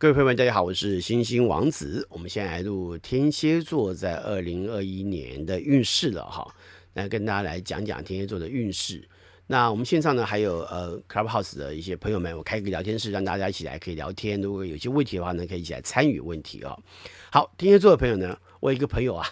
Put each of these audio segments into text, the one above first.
各位朋友们，大家好，我是星星王子。我们先来录天蝎座在二零二一年的运势了哈，来跟大家来讲讲天蝎座的运势。那我们线上呢还有呃 Clubhouse 的一些朋友们，我开个聊天室，让大家一起来可以聊天。如果有些问题的话呢，可以一起来参与问题哦。好，天蝎座的朋友呢，我有一个朋友啊。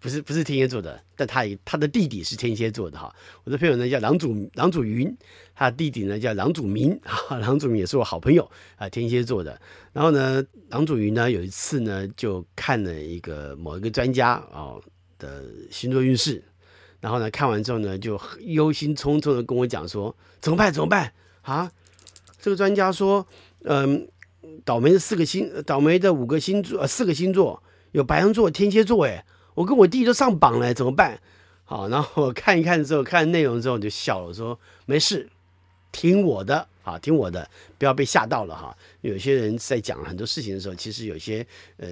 不是不是天蝎座的，但他他的弟弟是天蝎座的哈。我的朋友呢叫郎祖郎祖云，他的弟弟呢叫郎祖明啊。郎祖明也是我好朋友啊，天蝎座的。然后呢，郎祖云呢有一次呢就看了一个某一个专家啊的星座运势，然后呢看完之后呢就忧心忡忡的跟我讲说怎么办怎么办啊？这个专家说，嗯，倒霉的四个星，倒霉的五个星座呃四个星座有白羊座、天蝎座哎。我跟我弟都上榜了，怎么办？好，然后我看一看之后，看内容之后我就笑了，我说没事，听我的，啊，听我的，不要被吓到了哈。有些人在讲很多事情的时候，其实有些呃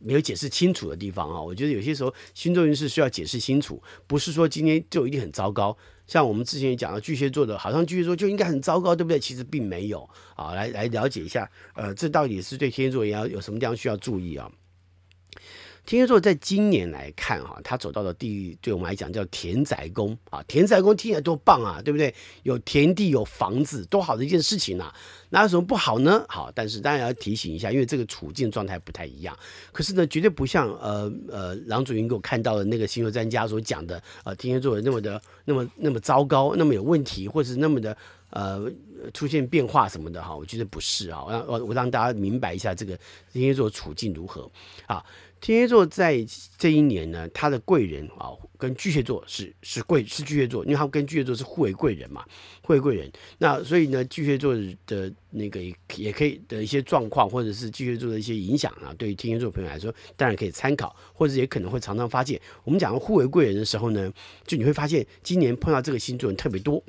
没有解释清楚的地方啊。我觉得有些时候星座运势需要解释清楚，不是说今天就一定很糟糕。像我们之前也讲到巨蟹座的，好像巨蟹座就应该很糟糕，对不对？其实并没有啊。来来了解一下，呃，这到底是对天蝎座也要有什么地方需要注意啊？天蝎座在今年来看，哈，他走到了第，对我们来讲叫田宅宫啊，田宅宫听起来多棒啊，对不对？有田地，有房子，多好的一件事情啊！哪有什么不好呢？好，但是当然要提醒一下，因为这个处境状态不太一样。可是呢，绝对不像呃呃郎祖筠给我看到的那个星座专家所讲的，呃，天蝎座那么的那么那么糟糕，那么有问题，或是那么的呃出现变化什么的哈，我觉得不是啊，我让我让大家明白一下这个天蝎座处境如何啊。天蝎座在这一年呢，他的贵人啊，跟巨蟹座是是贵是巨蟹座，因为他跟巨蟹座是互为贵人嘛，互为贵人。那所以呢，巨蟹座的那个也可以的一些状况，或者是巨蟹座的一些影响啊，对于天蝎座朋友来说，当然可以参考，或者也可能会常常发现。我们讲互为贵人的时候呢，就你会发现今年碰到这个星座人特别多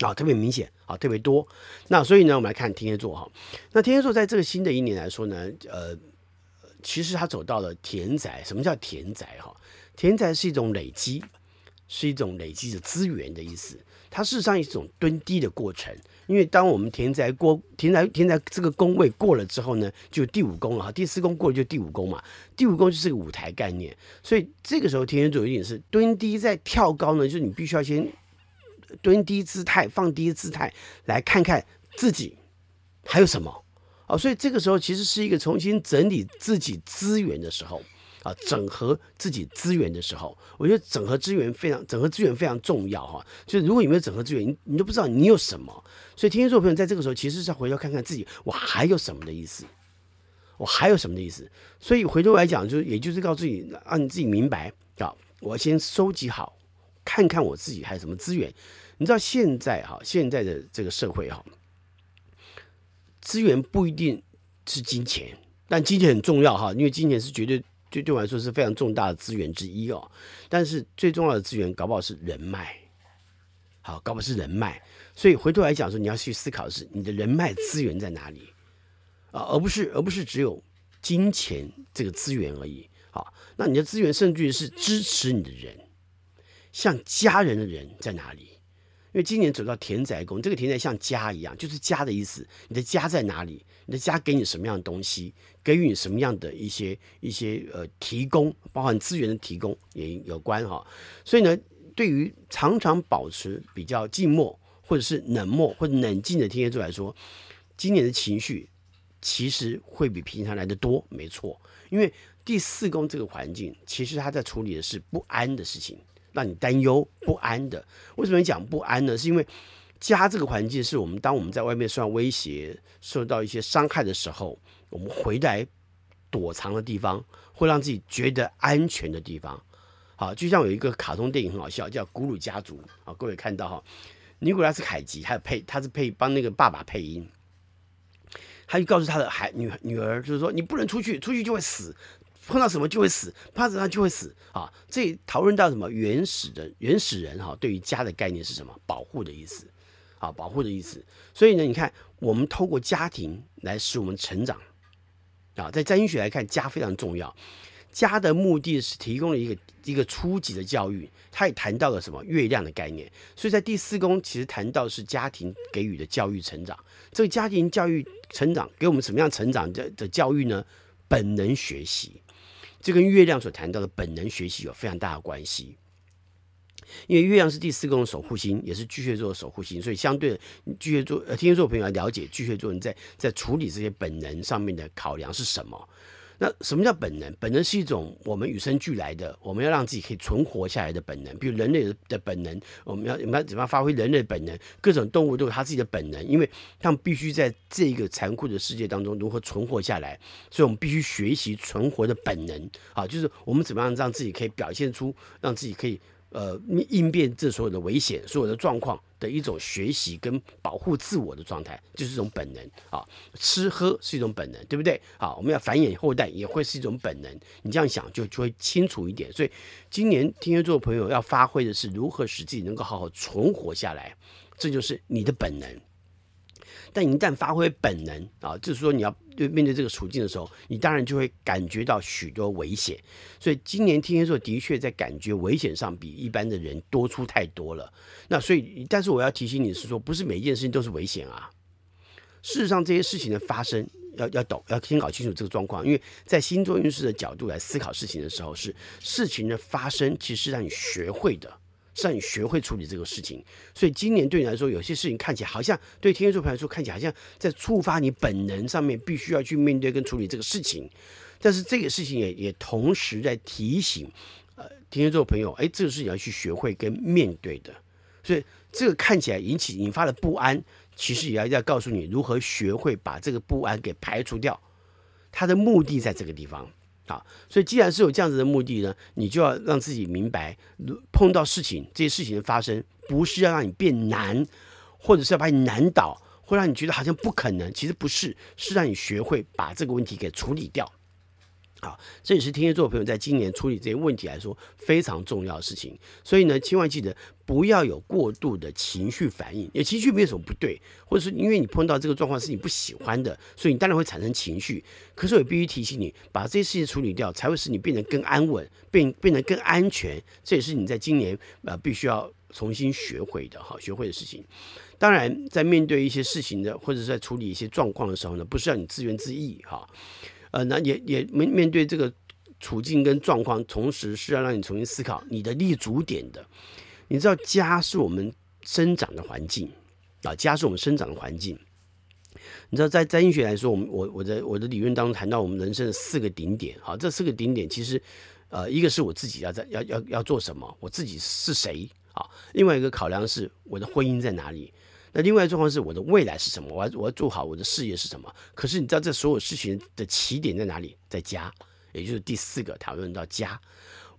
啊，特别明显啊，特别多。那所以呢，我们来看天蝎座哈，那天蝎座在这个新的一年来说呢，呃。其实他走到了田宅。什么叫田宅？哈，田宅是一种累积，是一种累积的资源的意思。它事实上一种蹲低的过程。因为当我们田宅过田宅田宅这个宫位过了之后呢，就第五宫了哈。第四宫过了就第五宫嘛。第五宫就是个舞台概念。所以这个时候天蝎座有一点是蹲低再跳高呢，就是你必须要先蹲低姿态，放低姿态，来看看自己还有什么。哦，所以这个时候其实是一个重新整理自己资源的时候啊，整合自己资源的时候。我觉得整合资源非常，整合资源非常重要哈。就是如果你没有整合资源，你你都不知道你有什么。所以天蝎座朋友在这个时候其实是要回头看看自己，我还有什么的意思，我还有什么的意思。所以回头来讲，就是也就是告诉自己，让你自己明白啊，我先收集好，看看我自己还有什么资源。你知道现在哈，现在的这个社会哈。资源不一定是金钱，但金钱很重要哈，因为金钱是绝对对对我来说是非常重大的资源之一哦。但是最重要的资源，搞不好是人脉，好，搞不好是人脉。所以回头来讲说，你要去思考的是你的人脉资源在哪里啊，而不是而不是只有金钱这个资源而已。好，那你的资源甚至于是支持你的人，像家人的人在哪里？因为今年走到田宅宫，这个田宅像家一样，就是家的意思。你的家在哪里？你的家给你什么样的东西？给予你什么样的一些一些呃提供，包含资源的提供也有关哈。所以呢，对于常常保持比较静默或者是冷漠或者冷静的天蝎座来说，今年的情绪其实会比平常来的多，没错。因为第四宫这个环境，其实他在处理的是不安的事情。让你担忧不安的，为什么讲不安呢？是因为家这个环境是我们当我们在外面受到威胁、受到一些伤害的时候，我们回来躲藏的地方，会让自己觉得安全的地方。好，就像有一个卡通电影很好笑，叫《古鲁家族》啊，各位看到哈，尼古拉斯凯奇，他配他是配帮那个爸爸配音，他就告诉他的孩女女儿，就是说你不能出去，出去就会死。碰到什么就会死，怕什么就会死啊！这讨论到什么原始的原始人哈，对于家的概念是什么？保护的意思啊，保护的意思。所以呢，你看，我们透过家庭来使我们成长啊，在占星学来看，家非常重要。家的目的是提供了一个一个初级的教育，他也谈到了什么月亮的概念。所以在第四宫其实谈到是家庭给予的教育成长。这个家庭教育成长给我们什么样成长的的教育呢？本能学习，这跟月亮所谈到的本能学习有非常大的关系。因为月亮是第四宫的守护星，也是巨蟹座的守护星，所以相对巨蟹座呃天蝎座朋友要了解巨蟹座人在在处理这些本能上面的考量是什么。那什么叫本能？本能是一种我们与生俱来的，我们要让自己可以存活下来的本能。比如人类的本能，我们要我们要怎么样发挥人类的本能？各种动物都有它自己的本能，因为它们必须在这个残酷的世界当中如何存活下来，所以我们必须学习存活的本能。好，就是我们怎么样让自己可以表现出，让自己可以。呃，应变这所有的危险、所有的状况的一种学习跟保护自我的状态，就是一种本能啊。吃喝是一种本能，对不对？好，我们要繁衍后代也会是一种本能。你这样想就就会清楚一点。所以，今年天蝎座朋友要发挥的是如何使自己能够好好存活下来，这就是你的本能。但一旦发挥本能啊，就是说你要对面对这个处境的时候，你当然就会感觉到许多危险。所以今年天蝎座的确在感觉危险上比一般的人多出太多了。那所以，但是我要提醒你是说，不是每一件事情都是危险啊。事实上，这些事情的发生要要懂，要先搞清楚这个状况。因为在星座运势的角度来思考事情的时候，是事情的发生其实是让你学会的。是让你学会处理这个事情，所以今年对你来说，有些事情看起来好像对天蝎座朋友来说看起来好像在触发你本能上面，必须要去面对跟处理这个事情。但是这个事情也也同时在提醒，呃，天蝎座朋友，哎，这个事情要去学会跟面对的。所以这个看起来引起引发的不安，其实也要要告诉你如何学会把这个不安给排除掉。它的目的在这个地方。好，所以既然是有这样子的目的呢，你就要让自己明白，碰到事情，这些事情的发生，不是要让你变难，或者是要把你难倒，会让你觉得好像不可能，其实不是，是让你学会把这个问题给处理掉。好，这也是天蝎座朋友在今年处理这些问题来说非常重要的事情。所以呢，千万记得不要有过度的情绪反应。也情绪没有什么不对，或者是因为你碰到这个状况是你不喜欢的，所以你当然会产生情绪。可是我必须提醒你，把这些事情处理掉，才会使你变得更安稳，变变得更安全。这也是你在今年呃必须要重新学会的哈，学会的事情。当然，在面对一些事情的，或者是在处理一些状况的时候呢，不是让你自怨自艾哈。呃，那也也面面对这个处境跟状况，同时是要让你重新思考你的立足点的。你知道，家是我们生长的环境啊，家是我们生长的环境。你知道，在占星学来说，我们我我的我的理论当中谈到我们人生的四个顶点。好，这四个顶点其实，呃，一个是我自己要在要要要做什么，我自己是谁啊？另外一个考量是我的婚姻在哪里。那另外一种方式是我的未来是什么？我要我要做好我的事业是什么？可是你知道这所有事情的起点在哪里？在家，也就是第四个讨论到家。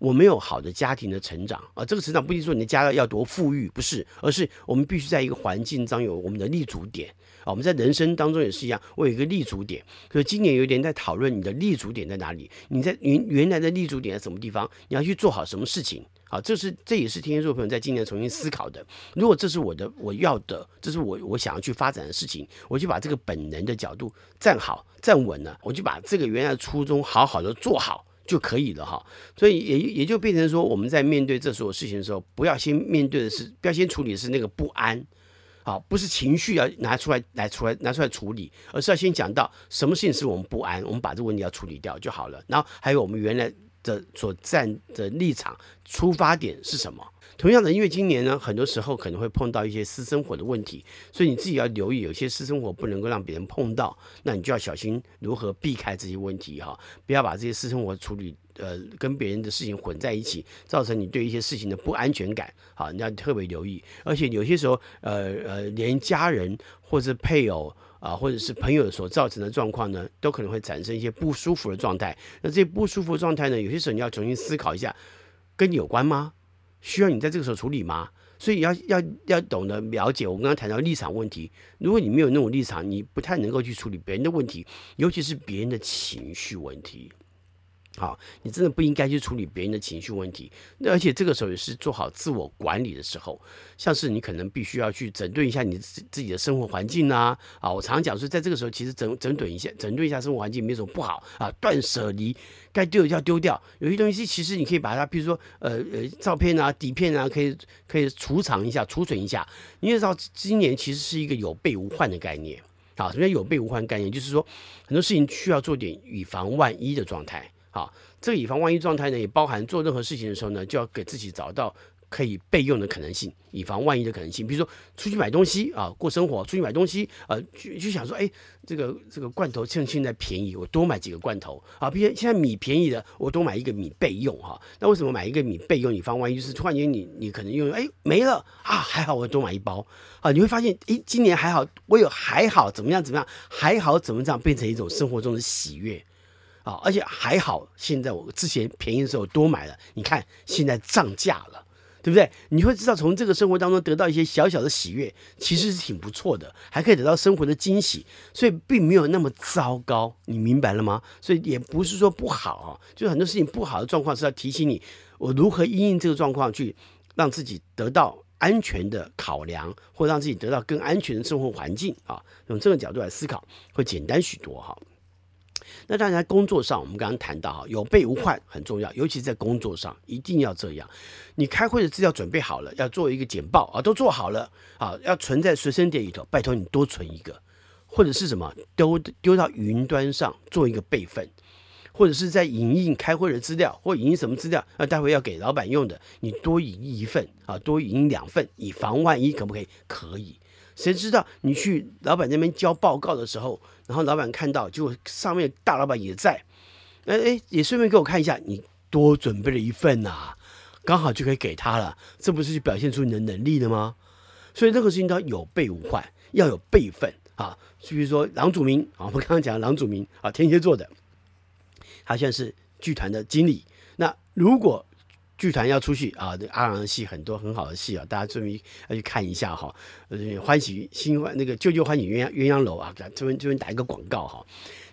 我没有好的家庭的成长啊，这个成长不一定说你的家要多富裕，不是，而是我们必须在一个环境中有我们的立足点啊。我们在人生当中也是一样，我有一个立足点。可是今年有点在讨论你的立足点在哪里？你在原原来的立足点在什么地方？你要去做好什么事情？好，这是这也是天蝎座朋友在今年重新思考的。如果这是我的我要的，这是我我想要去发展的事情，我就把这个本能的角度站好站稳了，我就把这个原来的初衷好好的做好就可以了哈。所以也也就变成说，我们在面对这所有事情的时候，不要先面对的是，不要先处理的是那个不安，好，不是情绪要拿出来来出来拿出来处理，而是要先讲到什么事情是我们不安，我们把这个问题要处理掉就好了。然后还有我们原来。的所站的立场出发点是什么？同样的，因为今年呢，很多时候可能会碰到一些私生活的问题，所以你自己要留意，有些私生活不能够让别人碰到，那你就要小心如何避开这些问题哈，不要把这些私生活处理呃跟别人的事情混在一起，造成你对一些事情的不安全感，好，你要特别留意。而且有些时候，呃呃，连家人或者配偶。啊，或者是朋友所造成的状况呢，都可能会产生一些不舒服的状态。那这些不舒服的状态呢，有些时候你要重新思考一下，跟你有关吗？需要你在这个时候处理吗？所以要要要懂得了解。我刚刚谈到立场问题，如果你没有那种立场，你不太能够去处理别人的问题，尤其是别人的情绪问题。好，你真的不应该去处理别人的情绪问题。那而且这个时候也是做好自我管理的时候，像是你可能必须要去整顿一下你自自己的生活环境啊。啊，我常讲说，在这个时候其实整整顿一下，整顿一下生活环境没什么不好啊。断舍离，该丢的就要丢掉。有些东西其实你可以把它，比如说呃呃照片啊、底片啊，可以可以储藏一下、储存一下。你也知道，今年其实是一个有备无患的概念。啊，什么叫有备无患概念？就是说很多事情需要做点以防万一的状态。好，这个以防万一状态呢，也包含做任何事情的时候呢，就要给自己找到可以备用的可能性，以防万一的可能性。比如说出去买东西啊，过生活，出去买东西，呃，就就想说，哎，这个这个罐头趁现在便宜，我多买几个罐头啊。比如现在米便宜了，我多买一个米备用哈。那为什么买一个米备用，以防万一？就是突然间你你可能用哎没了啊，还好我多买一包啊。你会发现，哎，今年还好，我有还好怎么样怎么样，还好怎么样变成一种生活中的喜悦。啊，而且还好，现在我之前便宜的时候多买了，你看现在涨价了，对不对？你会知道从这个生活当中得到一些小小的喜悦，其实是挺不错的，还可以得到生活的惊喜，所以并没有那么糟糕，你明白了吗？所以也不是说不好啊，就是很多事情不好的状况是要提醒你，我如何因应这个状况去让自己得到安全的考量，或让自己得到更安全的生活环境啊，用这个角度来思考会简单许多哈。那当然，工作上，我们刚刚谈到哈，有备无患很重要，尤其在工作上一定要这样。你开会的资料准备好了，要做一个简报啊，都做好了啊，要存在随身碟里头，拜托你多存一个，或者是什么丢丢到云端上做一个备份，或者是在影印开会的资料或影印什么资料，那待会要给老板用的，你多影一份啊，多影两份，以防万一，可不可以？可以。谁知道你去老板那边交报告的时候，然后老板看到，结果上面大老板也在，哎哎，也顺便给我看一下，你多准备了一份呐、刚好就可以给他了，这不是就表现出你的能力了吗？所以任何事情都要有备无患，要有备份啊。就比如说郎祖明啊，我们刚刚讲郎祖明啊，天蝎座的，他现在是剧团的经理，那如果剧团要出去啊，这阿郎的戏很多很好的戏啊，大家注意要去看一下哈。呃，欢喜新欢那个旧旧欢喜鸳鸯鸳鸯楼啊，这边这边打一个广告哈。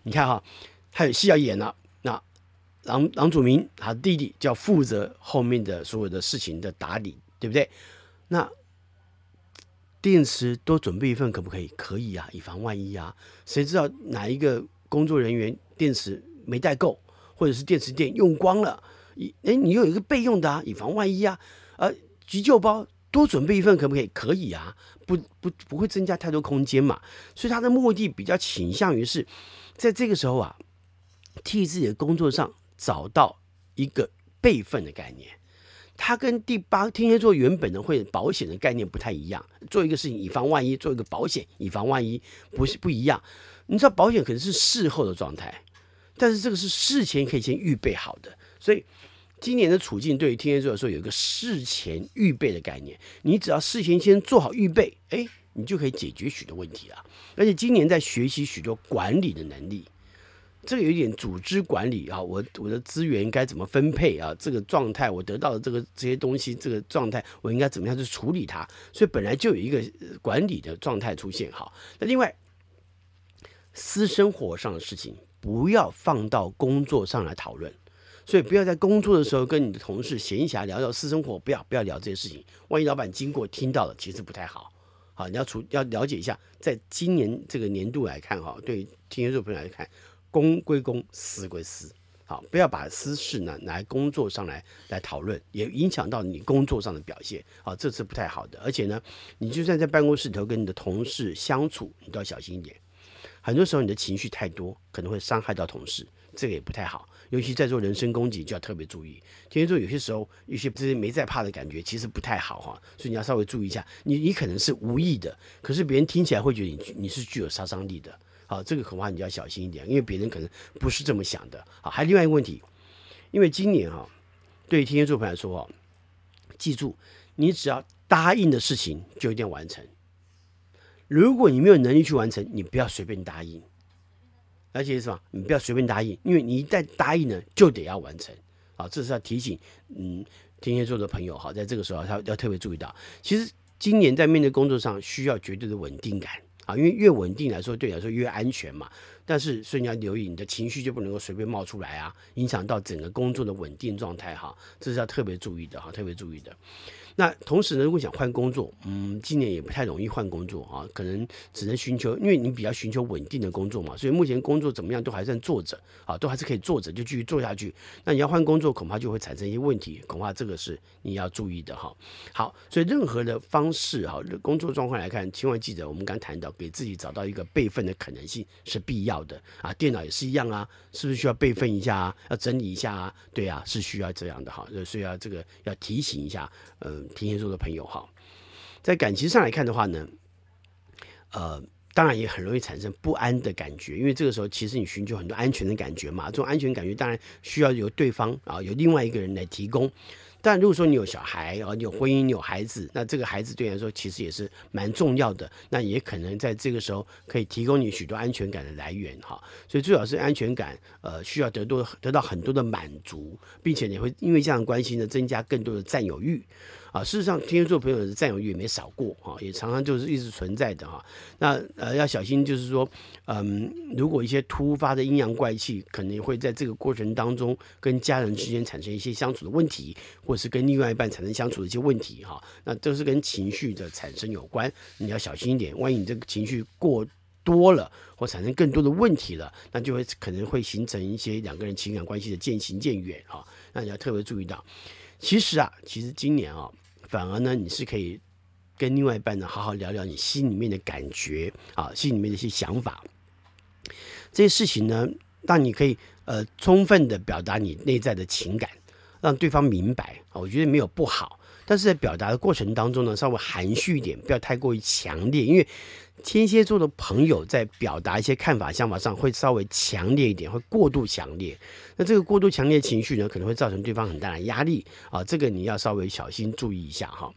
你看哈，还有戏要演了。那郎郎祖明他弟弟就要负责后面的所有的事情的打理，对不对？那电池多准备一份可不可以？可以啊，以防万一啊。谁知道哪一个工作人员电池没带够，或者是电池电用光了？哎，你有一个备用的啊，以防万一啊。呃，急救包多准备一份可不可以？可以啊，不不不会增加太多空间嘛。所以他的目的比较倾向于是，在这个时候啊，替自己的工作上找到一个备份的概念。他跟第八天蝎座原本的会保险的概念不太一样，做一个事情以防万一，做一个保险以防万一，不是不一样。你知道保险可能是事后的状态，但是这个是事前可以先预备好的，所以。今年的处境对于天蝎座来说有一个事前预备的概念，你只要事前先做好预备，哎，你就可以解决许多问题了。而且今年在学习许多管理的能力，这个有点组织管理啊，我我的资源该怎么分配啊？这个状态我得到的这个这些东西，这个状态我应该怎么样去处理它？所以本来就有一个管理的状态出现。哈，那另外私生活上的事情不要放到工作上来讨论。所以不要在工作的时候跟你的同事闲暇聊聊私生活，不要不要聊这些事情。万一老板经过听到了，其实不太好。好，你要处要了解一下，在今年这个年度来看，哈，对天蝎座朋友来看，公归公，私归私。好，不要把私事呢拿来工作上来来讨论，也影响到你工作上的表现。好，这是不太好的。而且呢，你就算在办公室里头跟你的同事相处，你都要小心一点。很多时候你的情绪太多，可能会伤害到同事，这个也不太好。尤其在做人身攻击，就要特别注意。天蝎座有些时候，有些这些没在怕的感觉，其实不太好哈，所以你要稍微注意一下。你你可能是无意的，可是别人听起来会觉得你你是具有杀伤力的。好，这个恐怕你就要小心一点，因为别人可能不是这么想的。好，还有另外一个问题，因为今年哈，对天蝎座朋友来说哈，记住，你只要答应的事情就一定要完成。如果你没有能力去完成，你不要随便答应。而且是什么？你不要随便答应，因为你一旦答应呢，就得要完成。啊，这是要提醒，嗯，天蝎座的朋友哈，在这个时候他要特别注意到，其实今年在面对工作上需要绝对的稳定感。啊，因为越稳定来说，对你来说越安全嘛。但是，所以你要留意，你的情绪就不能够随便冒出来啊，影响到整个工作的稳定状态哈，这是要特别注意的哈，特别注意的。那同时呢，如果想换工作，嗯，今年也不太容易换工作啊，可能只能寻求，因为你比较寻求稳定的工作嘛，所以目前工作怎么样都还算做着啊，都还是可以做着，就继续做下去。那你要换工作，恐怕就会产生一些问题，恐怕这个是你要注意的哈。好，所以任何的方式哈，工作状况来看，千万记得我们刚谈到，给自己找到一个备份的可能性是必要的啊。电脑也是一样啊，是不是需要备份一下啊？要整理一下啊？对啊，是需要这样的哈，所以要这个要提醒一下，嗯。天蝎座的朋友哈，在感情上来看的话呢，呃，当然也很容易产生不安的感觉，因为这个时候其实你寻求很多安全的感觉嘛，这种安全感觉当然需要由对方啊，由另外一个人来提供。但如果说你有小孩啊，你有婚姻，你有孩子，那这个孩子对你来说其实也是蛮重要的，那也可能在这个时候可以提供你许多安全感的来源哈。所以最好是安全感，呃，需要得多得到很多的满足，并且你会因为这样关系呢，增加更多的占有欲。啊，事实上，天蝎座朋友的占有欲也没少过哈，也常常就是一直存在的哈。那呃要小心，就是说，嗯，如果一些突发的阴阳怪气，可能会在这个过程当中跟家人之间产生一些相处的问题，或是跟另外一半产生相处的一些问题哈。那都是跟情绪的产生有关，你要小心一点。万一你这个情绪过多了，或产生更多的问题了，那就会可能会形成一些两个人情感关系的渐行渐远哈。那你要特别注意到，其实啊，其实今年啊。反而呢，你是可以跟另外一半呢好好聊聊你心里面的感觉啊，心里面的一些想法。这些事情呢，让你可以呃充分的表达你内在的情感，让对方明白啊。我觉得没有不好，但是在表达的过程当中呢，稍微含蓄一点，不要太过于强烈，因为。天蝎座的朋友在表达一些看法、想法上会稍微强烈一点，会过度强烈。那这个过度强烈情绪呢，可能会造成对方很大的压力啊。这个你要稍微小心注意一下哈。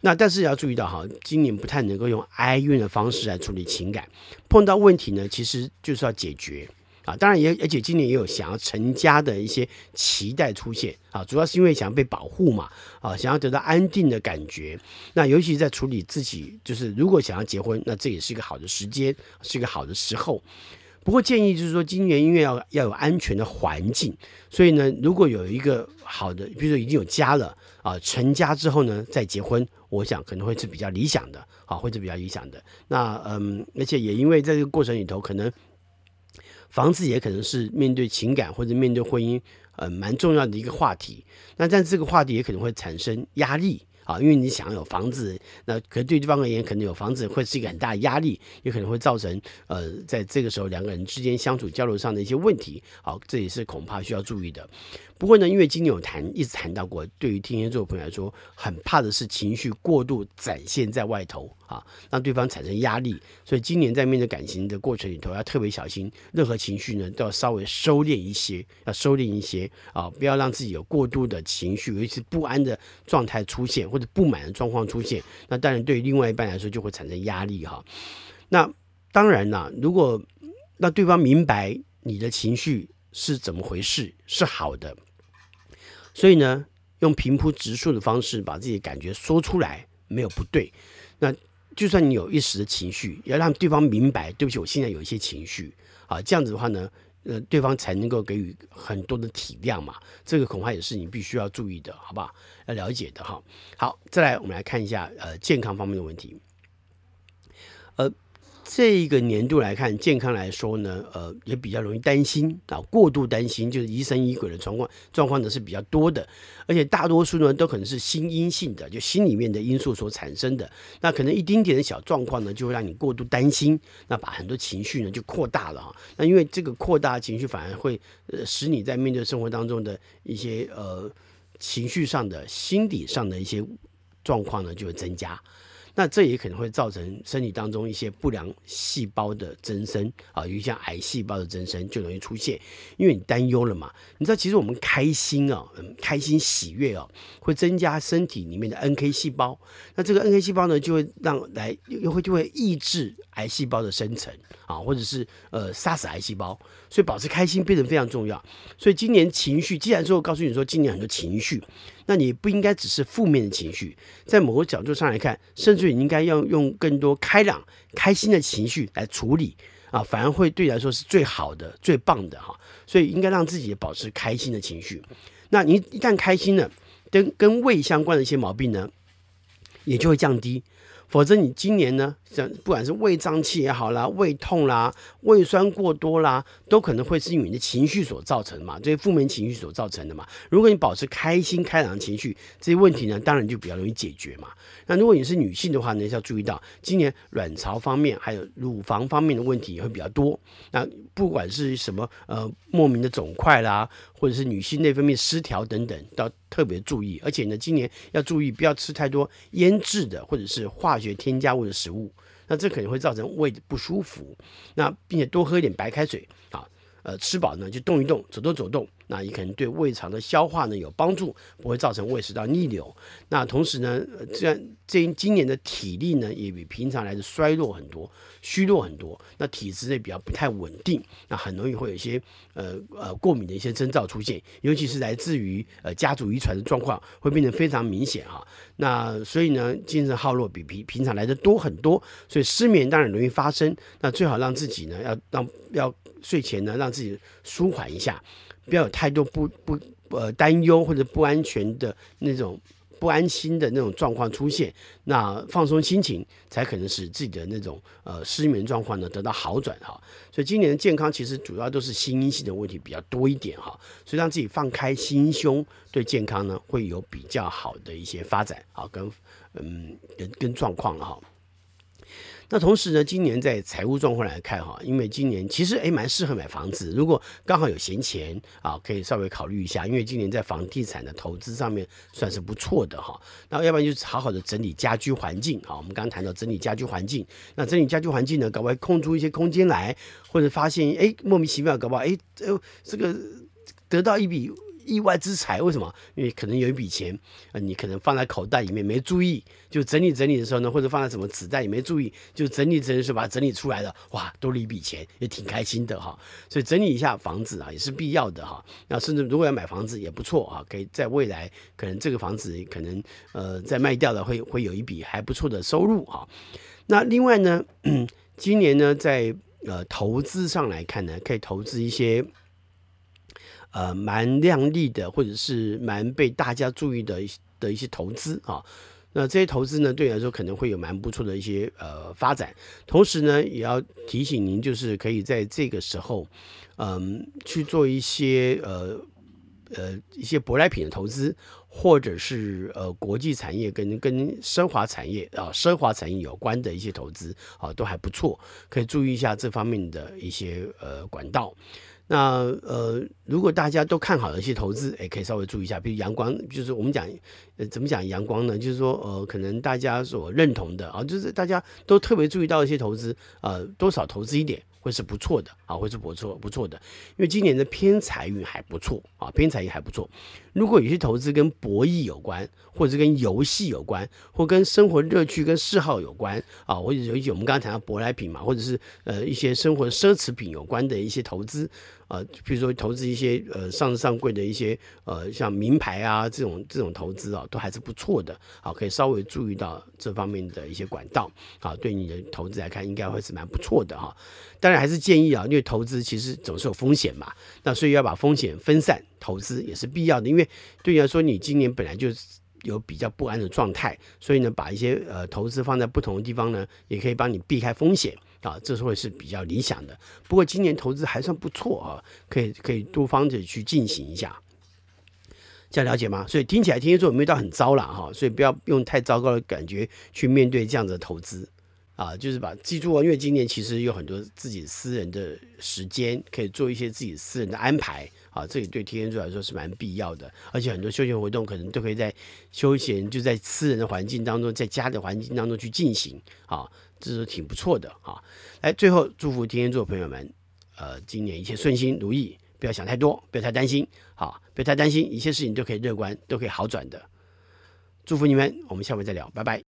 那但是要注意到哈，今年不太能够用哀怨的方式来处理情感，碰到问题呢，其实就是要解决。啊，当然也，而且今年也有想要成家的一些期待出现啊，主要是因为想要被保护嘛，啊，想要得到安定的感觉。那尤其是在处理自己，就是如果想要结婚，那这也是一个好的时间，是一个好的时候。不过建议就是说，今年因为要要有安全的环境，所以呢，如果有一个好的，比如说已经有家了啊，成家之后呢再结婚，我想可能会是比较理想的，啊，会是比较理想的。那嗯，而且也因为在这个过程里头，可能。房子也可能是面对情感或者面对婚姻，呃，蛮重要的一个话题。那但这个话题也可能会产生压力。啊，因为你想要有房子，那可能对对方而言，可能有房子会是一个很大的压力，也可能会造成呃，在这个时候两个人之间相处交流上的一些问题。好，这也是恐怕需要注意的。不过呢，因为今年有谈一直谈到过，对于天蝎座的朋友来说，很怕的是情绪过度展现在外头啊，让对方产生压力。所以今年在面对感情的过程里头，要特别小心，任何情绪呢都要稍微收敛一些，要收敛一些啊，不要让自己有过度的情绪，尤其是不安的状态出现，或者不满的状况出现。那当然对于另外一半来说就会产生压力哈。那当然啦，如果让对方明白你的情绪是怎么回事，是好的。所以呢，用平铺直述的方式把自己感觉说出来没有不对。那就算你有一时的情绪，要让对方明白，对不起，我现在有一些情绪啊，这样子的话呢，呃，对方才能够给予很多的体谅嘛。这个恐怕也是你必须要注意的，好不好？要了解的哈。好，再来我们来看一下呃健康方面的问题，呃。这一个年度来看，健康来说呢，呃，也比较容易担心啊，过度担心就是疑神疑鬼的状况，状况呢是比较多的，而且大多数呢都可能是心因性的，就心里面的因素所产生的。那可能一丁点的小状况呢，就会让你过度担心，那把很多情绪呢就扩大了哈。那因为这个扩大情绪，反而会呃使你在面对生活当中的一些呃情绪上的、心理上的一些状况呢，就会增加。那这也可能会造成身体当中一些不良细胞的增生啊，尤其像癌细胞的增生就容易出现，因为你担忧了嘛。你知道，其实我们开心啊，嗯，开心喜悦啊，会增加身体里面的 NK 细胞。那这个 NK 细胞呢，就会让来又会就会抑制癌细胞的生成啊，或者是呃杀死癌细胞。所以保持开心变得非常重要。所以今年情绪，既然说我告诉你说今年很多情绪，那你不应该只是负面的情绪，在某个角度上来看，甚至你应该要用更多开朗、开心的情绪来处理啊，反而会对你来说是最好的、最棒的哈。所以应该让自己保持开心的情绪。那你一旦开心了，跟跟胃相关的一些毛病呢，也就会降低。否则你今年呢，像不管是胃胀气也好啦，胃痛啦，胃酸过多啦，都可能会是因为你的情绪所造成的嘛，这些负面情绪所造成的嘛。如果你保持开心开朗的情绪，这些问题呢，当然就比较容易解决嘛。那如果你是女性的话呢，要注意到今年卵巢方面还有乳房方面的问题也会比较多。那不管是什么呃莫名的肿块啦，或者是女性内分泌失调等等，都特别注意。而且呢，今年要注意不要吃太多腌制的或者是化学添加物的食物，那这可能会造成胃不舒服。那并且多喝一点白开水啊，呃，吃饱呢就动一动，走动走动。那也可能对胃肠的消化呢有帮助，不会造成胃食道逆流。那同时呢，这样这今年的体力呢也比平常来的衰弱很多，虚弱很多。那体质也比较不太稳定，那很容易会有一些呃呃过敏的一些征兆出现，尤其是来自于呃家族遗传的状况会变得非常明显哈。那所以呢，精神耗弱比平平常来的多很多，所以失眠当然容易发生。那最好让自己呢要让要睡前呢让自己舒缓一下。不要有太多不不呃担忧或者不安全的那种不安心的那种状况出现，那放松心情才可能使自己的那种呃失眠状况呢得到好转哈。所以今年的健康其实主要都是心因性的问题比较多一点哈，所以让自己放开心胸，对健康呢会有比较好的一些发展啊，跟嗯跟跟状况了哈。那同时呢，今年在财务状况来看哈，因为今年其实诶蛮适合买房子，如果刚好有闲钱啊，可以稍微考虑一下，因为今年在房地产的投资上面算是不错的哈。那要不然就是好好的整理家居环境啊，我们刚刚谈到整理家居环境，那整理家居环境呢，搞不好空出一些空间来，或者发现诶莫名其妙搞不好诶这个得到一笔。意外之财，为什么？因为可能有一笔钱，呃，你可能放在口袋里面没注意，就整理整理的时候呢，或者放在什么纸袋里没注意，就整理整理的时把它整理出来了，哇，多了一笔钱，也挺开心的哈。所以整理一下房子啊，也是必要的哈。那甚至如果要买房子也不错啊，可以在未来可能这个房子可能呃在卖掉了会会有一笔还不错的收入哈。那另外呢，嗯，今年呢在呃投资上来看呢，可以投资一些。呃，蛮亮丽的，或者是蛮被大家注意的的一些投资啊，那这些投资呢，对你来说可能会有蛮不错的一些呃发展。同时呢，也要提醒您，就是可以在这个时候，嗯，去做一些呃呃一些舶来品的投资，或者是呃国际产业跟跟奢华产业啊奢华产业有关的一些投资啊，都还不错，可以注意一下这方面的一些呃管道。那呃，如果大家都看好的一些投资，哎，可以稍微注意一下，比如阳光，就是我们讲，呃，怎么讲阳光呢？就是说，呃，可能大家所认同的啊，就是大家都特别注意到一些投资，呃，多少投资一点。会是不错的啊，会是不错不错的，因为今年的偏财运还不错啊，偏财运还不错。如果有些投资跟博弈有关，或者跟游戏有关，或跟生活乐趣跟嗜好有关啊，或者有一些我们刚刚谈到舶来品嘛，或者是呃一些生活奢侈品有关的一些投资啊，比如说投资一些呃上上柜的一些呃像名牌啊这种这种投资啊，都还是不错的啊，可以稍微注意到这方面的一些管道啊，对你的投资来看应该会是蛮不错的哈。当然还是建议啊，因为投资其实总是有风险嘛，那所以要把风险分散，投资也是必要的。因为对你来说，你今年本来就有比较不安的状态，所以呢，把一些呃投资放在不同的地方呢，也可以帮你避开风险啊，这是会是比较理想的。不过今年投资还算不错啊，可以可以多方的去进行一下，这样了解吗？所以听起来天蝎座有没有到很糟了哈，所以不要用太糟糕的感觉去面对这样的投资。啊，就是把记住哦，因为今年其实有很多自己私人的时间，可以做一些自己私人的安排啊，这里对天蝎座来说是蛮必要的。而且很多休闲活动可能都可以在休闲就在私人的环境当中，在家的环境当中去进行啊，这是挺不错的啊。来，最后祝福天蝎座朋友们，呃，今年一切顺心如意，不要想太多，不要太担心，好，不要太担心，一切事情都可以乐观，都可以好转的。祝福你们，我们下回再聊，拜拜。